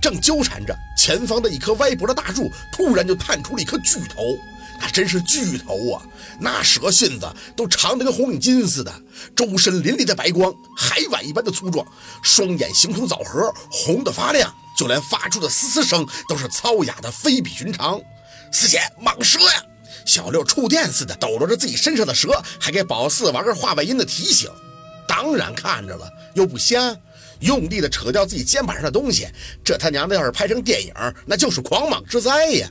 正纠缠着，前方的一棵歪脖的大树突然就探出了一颗巨头，那真是巨头啊！那蛇信子都长得跟红领巾似的，周身淋漓的白光，海碗一般的粗壮，双眼形同枣核，红的发亮，就连发出的嘶嘶声都是糙哑的，非比寻常。四姐，蟒蛇呀！小六触电似的抖落着自己身上的蛇，还给宝四玩个话外音的提醒。当然看着了，又不瞎。用力的扯掉自己肩膀上的东西，这他娘的要是拍成电影，那就是狂蟒之灾呀！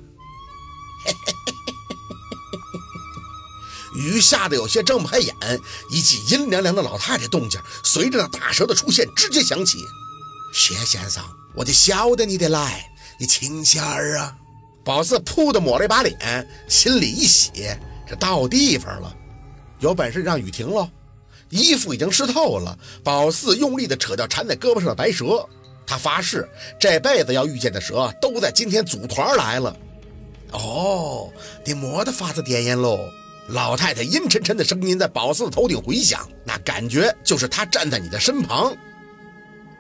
雨下的有些睁不开眼，一记阴凉凉的老太太动静，随着那大蛇的出现直接响起。薛先生，我就晓得你得来，你轻些儿啊！宝四噗的抹了一把脸，心里一喜，这到地方了，有本事让雨停喽！衣服已经湿透了，宝四用力地扯掉缠在胳膊上的白蛇。他发誓，这辈子要遇见的蛇，都在今天组团来了。哦，你磨得发子点烟喽！老太太阴沉沉的声音在宝四的头顶回响，那感觉就是他站在你的身旁。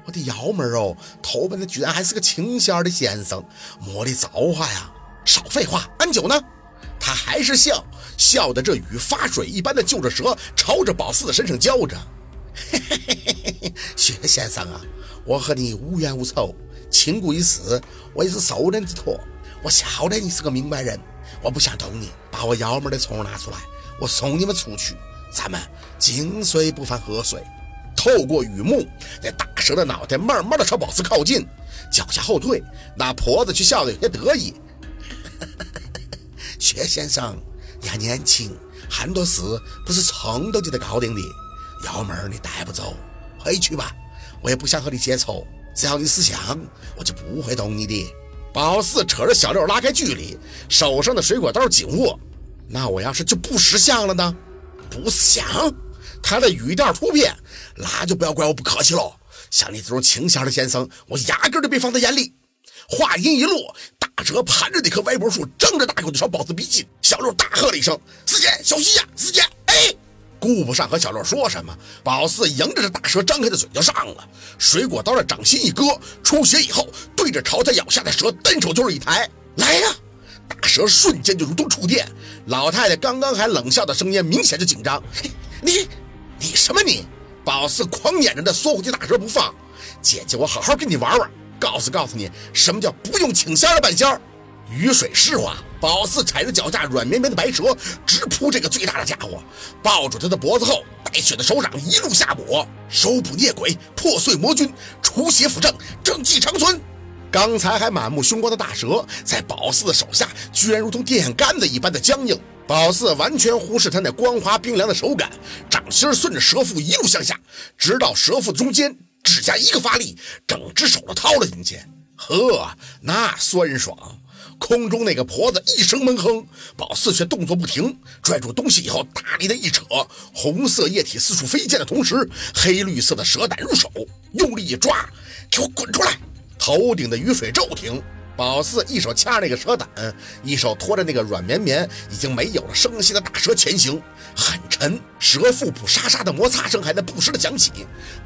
我的幺妹儿哦，头奔的居然还是个清仙的先生，没的造化呀！少废话，安酒呢？他还是笑。笑的这雨发水一般的就着蛇朝着宝四的身上浇着，嘿嘿嘿嘿嘿薛先生啊，我和你无冤无仇，亲故已死，我也是受人之托。我晓得你是个明白人，我不想动你，把我幺妹的葱拿出来，我送你们出去，咱们井水不犯河水。透过雨幕，那大蛇的脑袋慢慢的朝宝四靠近，脚下后退，那婆子却笑得有些得意，薛先生。你还年轻，很多事不是冲动就得搞定的。幺妹儿，你带不走，回去吧。我也不想和你结仇，只要你识相，我就不会动你的。宝四扯着小六拉开距离，手上的水果刀紧握。那我要是就不识相了呢？不想？他的语调突变，那就不要怪我不客气喽。像你这种清闲的先生，我压根儿就没放在眼里。话音一落。蛇盘着那棵歪脖树，张着大口就朝宝四逼近。小六大喝了一声：“四姐，小心呀！”四姐，哎，顾不上和小六说什么，宝四迎着这大蛇张开的嘴就上了。水果刀的掌心一割，出血以后，对着朝他咬下的蛇，单手就是一抬，来呀！大蛇瞬间就如同触电。老太太刚刚还冷笑的声音，明显就紧张。你，你什么你？宝四狂撵着那缩回去大蛇不放。姐姐，我好好跟你玩玩。告诉告诉你，什么叫不用请仙的半仙儿？雨水湿滑，宝四踩着脚下软绵绵的白蛇，直扑这个最大的家伙，抱住他的脖子后，带血的手掌一路下抹，收捕孽鬼，破碎魔君，除邪扶正，正气长存。刚才还满目凶光的大蛇，在宝四的手下，居然如同电线杆子一般的僵硬。宝四完全忽视他那光滑冰凉的手感，掌心顺着蛇腹一路向下，直到蛇腹中间。指甲一个发力，整只手都掏了进去。呵，那酸爽！空中那个婆子一声闷哼，宝四却动作不停，拽住东西以后大力的一扯，红色液体四处飞溅的同时，黑绿色的蛇胆入手，用力一抓，给我滚出来！头顶的雨水骤停。宝四一手掐那个蛇胆，一手拖着那个软绵绵、已经没有了声息的大蛇前行，很沉。蛇腹部沙沙的摩擦声还在不时的响起。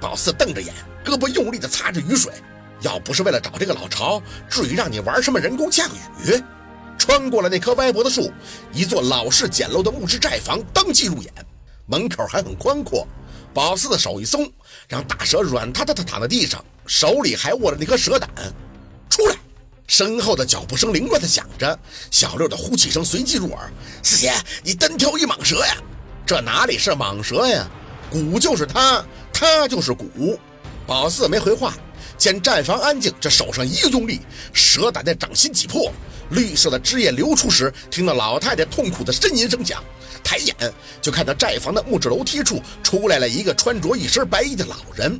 宝四瞪着眼，胳膊用力的擦着雨水。要不是为了找这个老巢，至于让你玩什么人工降雨？穿过了那棵歪脖子树，一座老式简陋的木质寨房当即入眼，门口还很宽阔。宝四的手一松，让大蛇软塌塌的躺在地上，手里还握着那颗蛇胆。出来！身后的脚步声凌乱的响着，小六的呼气声随即入耳。四姐，你单挑一蟒蛇呀？这哪里是蟒蛇呀？蛊就是他，他就是蛊。宝四没回话，见战房安静，这手上一个用力，蛇胆在掌心挤破，绿色的汁液流出时，听到老太太痛苦的呻吟声响，抬眼就看到寨房的木质楼梯处出来了一个穿着一身白衣的老人。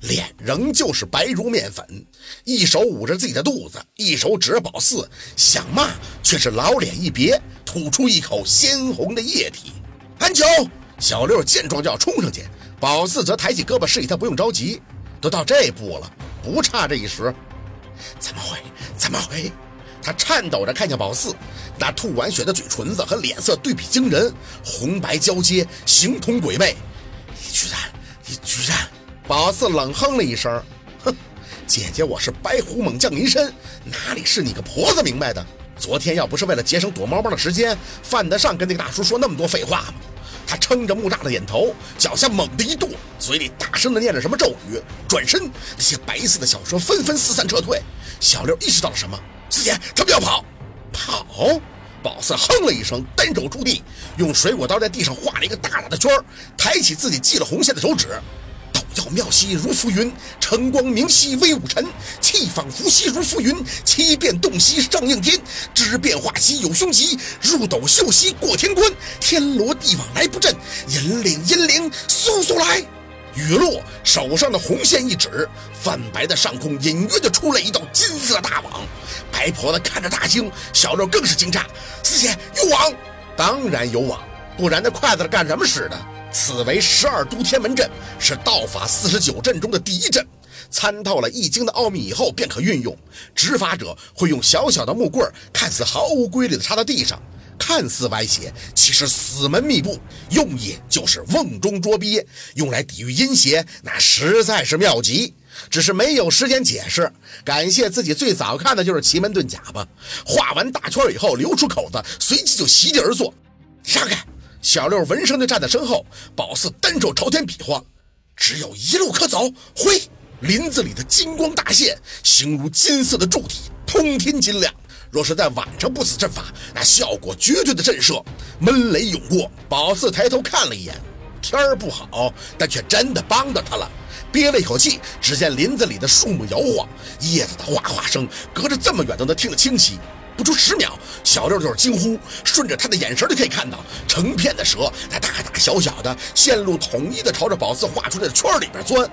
脸仍旧是白如面粉，一手捂着自己的肚子，一手指着宝四，想骂却是老脸一别，吐出一口鲜红的液体。安九，小六见状就要冲上去，宝四则抬起胳膊示意他不用着急，都到这步了，不差这一时。怎么会？怎么会？他颤抖着看向宝四，那吐完血的嘴唇子和脸色对比惊人，红白交接，形同鬼魅。你居然，你居然！宝四冷哼了一声，哼，姐姐我是白虎猛将林深，哪里是你个婆子明白的？昨天要不是为了节省躲猫猫的时间，犯得上跟那个大叔说那么多废话吗？他撑着木栅的眼头，脚下猛地一跺，嘴里大声的念着什么咒语，转身，那些白色的小蛇纷纷四散撤退。小六意识到了什么，四姐，他们要跑，跑！宝四哼了一声，单手触地，用水果刀在地上画了一个大大的圈抬起自己系了红线的手指。道妙兮如浮云，晨光明兮威武臣。气仿伏兮如浮云，七变动兮上应天。知变化兮有凶吉，入斗秀兮过天关。天罗地网来不震，引领阴灵速速来。雨落，手上的红线一指，泛白的上空隐约的出了一道金色大网。白婆子看着大惊，小六更是惊诧：四姐有网？当然有网，不然那筷子干什么使的？此为十二都天门阵，是道法四十九阵中的第一阵。参透了易经的奥秘以后，便可运用。执法者会用小小的木棍，看似毫无规律的插到地上，看似歪斜，其实死门密布，用意就是瓮中捉鳖，用来抵御阴邪，那实在是妙极。只是没有时间解释。感谢自己最早看的就是奇门遁甲吧。画完大圈以后，留出口子，随即就席地而坐，让开。小六闻声就站在身后，宝四单手朝天比划，只有一路可走。挥，林子里的金光大现，形如金色的柱体，通天金亮。若是在晚上布此阵法，那效果绝对的震慑。闷雷涌过，宝四抬头看了一眼，天儿不好，但却真的帮到他了。憋了一口气，只见林子里的树木摇晃，叶子的哗哗声，隔着这么远都能听得清晰。不出十秒，小六就是惊呼，顺着他的眼神就可以看到，成片的蛇，那大大小小的，线路统一的朝着宝四画出来的圈里边钻。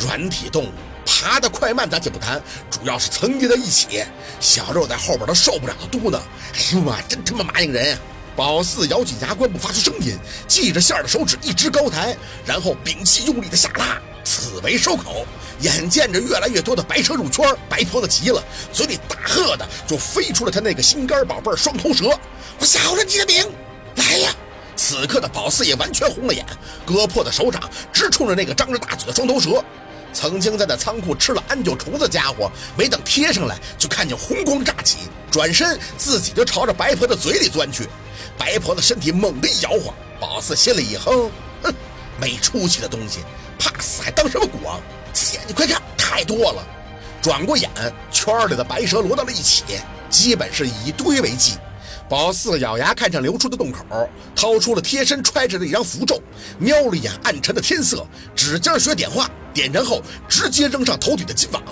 软体动物爬得快慢咱且不谈，主要是层叠在一起。小六在后边都受不了的嘟囔：“哎妈，真他妈麻应人！”宝四咬紧牙关不发出声音，系着线的手指一直高抬，然后屏气用力的下拉。此为收口，眼见着越来越多的白蛇入圈，白婆子急了，嘴里大喝的就飞出了他那个心肝宝贝双头蛇。我晓了你的命，来呀！此刻的宝四也完全红了眼，割破的手掌直冲着那个张着大嘴的双头蛇。曾经在那仓库吃了安九虫子家伙，没等贴上来，就看见红光乍起，转身自己就朝着白婆子嘴里钻去。白婆子身体猛地一摇晃，宝四心里一哼，哼，没出息的东西。怕死还当什么国？姐，你快看，太多了！转过眼，圈里的白蛇摞到了一起，基本是以堆为计。宝四咬牙看向流出的洞口，掏出了贴身揣着的一张符咒，瞄了一眼暗沉的天色，指尖学点化，点燃后直接扔上头顶的金网。